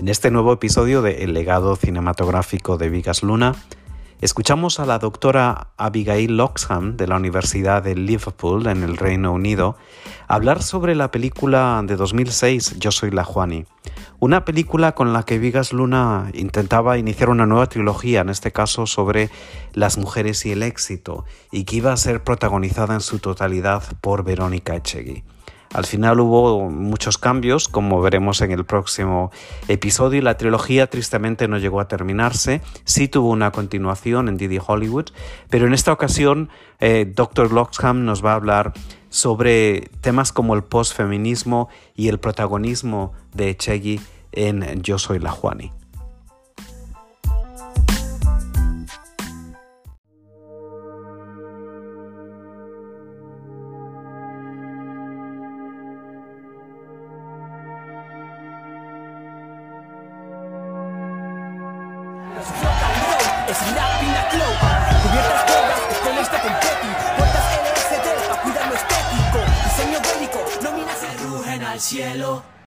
En este nuevo episodio de El legado cinematográfico de Vigas Luna, escuchamos a la doctora Abigail Loxham de la Universidad de Liverpool en el Reino Unido hablar sobre la película de 2006 Yo soy la Juani, una película con la que Vigas Luna intentaba iniciar una nueva trilogía, en este caso sobre las mujeres y el éxito, y que iba a ser protagonizada en su totalidad por Verónica Echegui. Al final hubo muchos cambios, como veremos en el próximo episodio, y la trilogía tristemente no llegó a terminarse. Sí tuvo una continuación en Didi Hollywood, pero en esta ocasión eh, Dr. Loxham nos va a hablar sobre temas como el postfeminismo y el protagonismo de Echegui en Yo Soy la Juani.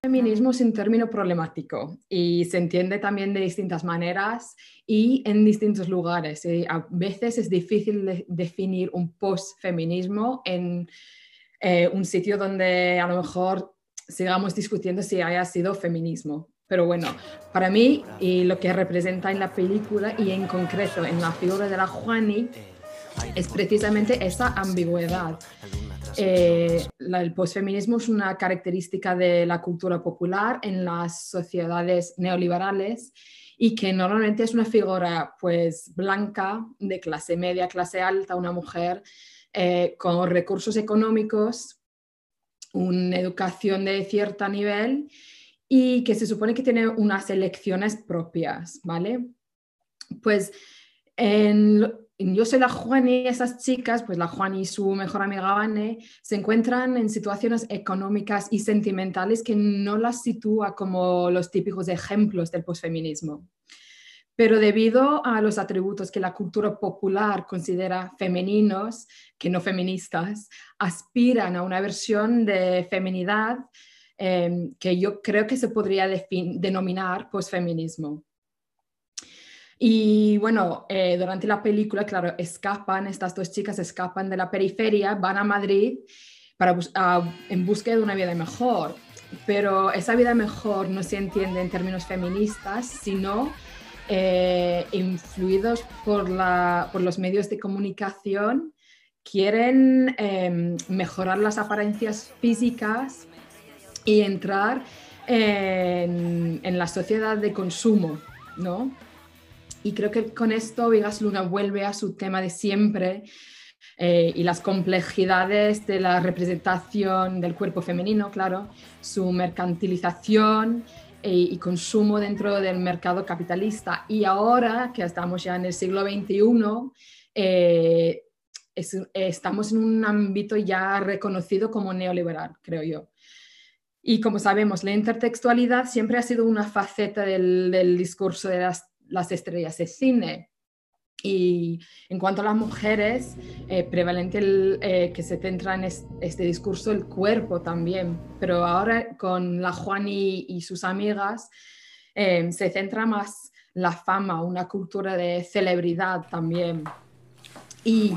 Feminismo es un término problemático y se entiende también de distintas maneras y en distintos lugares. a veces es difícil definir un post-feminismo en eh, un sitio donde a lo mejor sigamos discutiendo si haya sido feminismo. Pero bueno, para mí y lo que representa en la película y en concreto en la figura de la Juani es precisamente esa ambigüedad. Eh, el posfeminismo es una característica de la cultura popular en las sociedades neoliberales y que normalmente es una figura pues blanca, de clase media, clase alta, una mujer eh, con recursos económicos, una educación de cierto nivel y que se supone que tiene unas elecciones propias, ¿vale? Pues en, yo soy la Juani, esas chicas, pues la Juani y su mejor amiga Vane, se encuentran en situaciones económicas y sentimentales que no las sitúa como los típicos ejemplos del posfeminismo. Pero debido a los atributos que la cultura popular considera femeninos, que no feministas, aspiran a una versión de feminidad eh, que yo creo que se podría denominar posfeminismo. Y bueno, eh, durante la película, claro, escapan, estas dos chicas escapan de la periferia, van a Madrid para en búsqueda de una vida mejor. Pero esa vida mejor no se entiende en términos feministas, sino eh, influidos por, la, por, los medios de comunicación, quieren em, mejorar las apariencias físicas y entrar en, en la sociedad de consumo, ¿no? Y creo que con esto Vigas Luna vuelve a su tema de siempre eh, y las complejidades de la representación del cuerpo femenino, claro, su mercantilización eh, y consumo dentro del mercado capitalista. Y ahora que estamos ya en el siglo XXI, eh, estamos en un ámbito ya reconocido como neoliberal, creo yo. Y como sabemos, la intertextualidad siempre ha sido una faceta del, del discurso de las las estrellas de cine. Y en cuanto a las mujeres, eh, prevalente el, eh, que se centra en este discurso el cuerpo también, pero ahora con la Juan y, sus amigas eh, se centra más la fama, una cultura de celebridad también. Y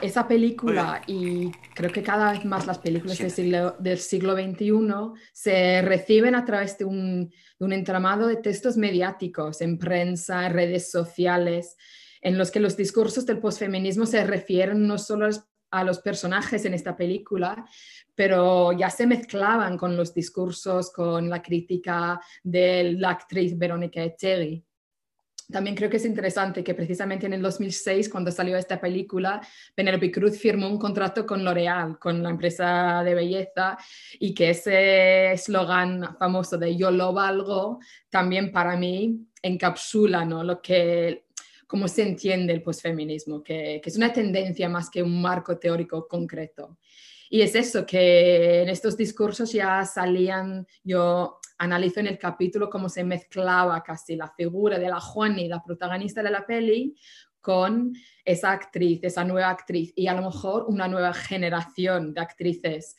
esa película, y creo que cada vez más las películas del, siglo, del siglo XXI se reciben a través de un, un entramado de textos mediáticos en prensa, en redes sociales, en los que los discursos del posfeminismo se refieren no solo a los personajes en esta película, pero ya se mezclaban con los discursos, con la crítica de la actriz Verónica Echegui. También creo que es interesante que precisamente en el 2006, cuando salió esta película, Penelope Cruz firmó un contrato con L'Oreal, con la empresa de belleza, y que ese eslogan famoso de yo lo valgo, también para mí encapsula ¿no? lo que cómo se entiende el posfeminismo, que, que es una tendencia más que un marco teórico concreto. Y es eso, que en estos discursos ya salían, yo analizo en el capítulo cómo se mezclaba casi la figura de la Juani, la protagonista de la peli, con esa actriz, esa nueva actriz y a lo mejor una nueva generación de actrices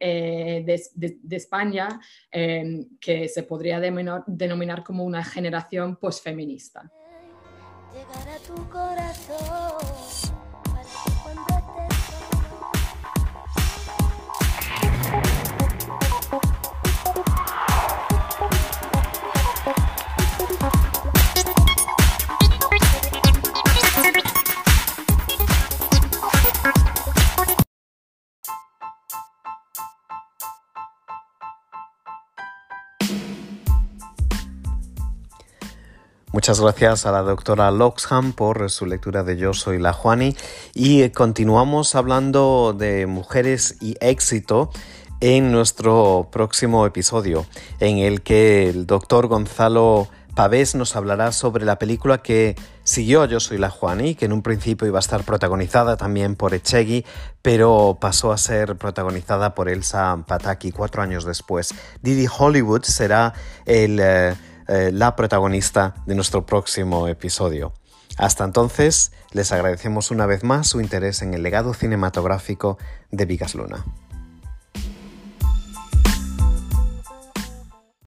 eh, de, España eh, que se podría denominar, como una generación posfeminista. Tu corazón. Muchas gracias a la doctora Loxham por su lectura de Yo soy la Juani y continuamos hablando de mujeres y éxito en nuestro próximo episodio en el que el doctor Gonzalo Pavés nos hablará sobre la película que siguió Yo soy la Juani, que en un principio iba a estar protagonizada también por Echegui, pero pasó a ser protagonizada por Elsa Pataki cuatro años después. Didi Hollywood será el... Eh, eh, la protagonista de nuestro próximo episodio. Hasta entonces, les agradecemos una vez más su interés en el legado cinematográfico de Vigas Luna.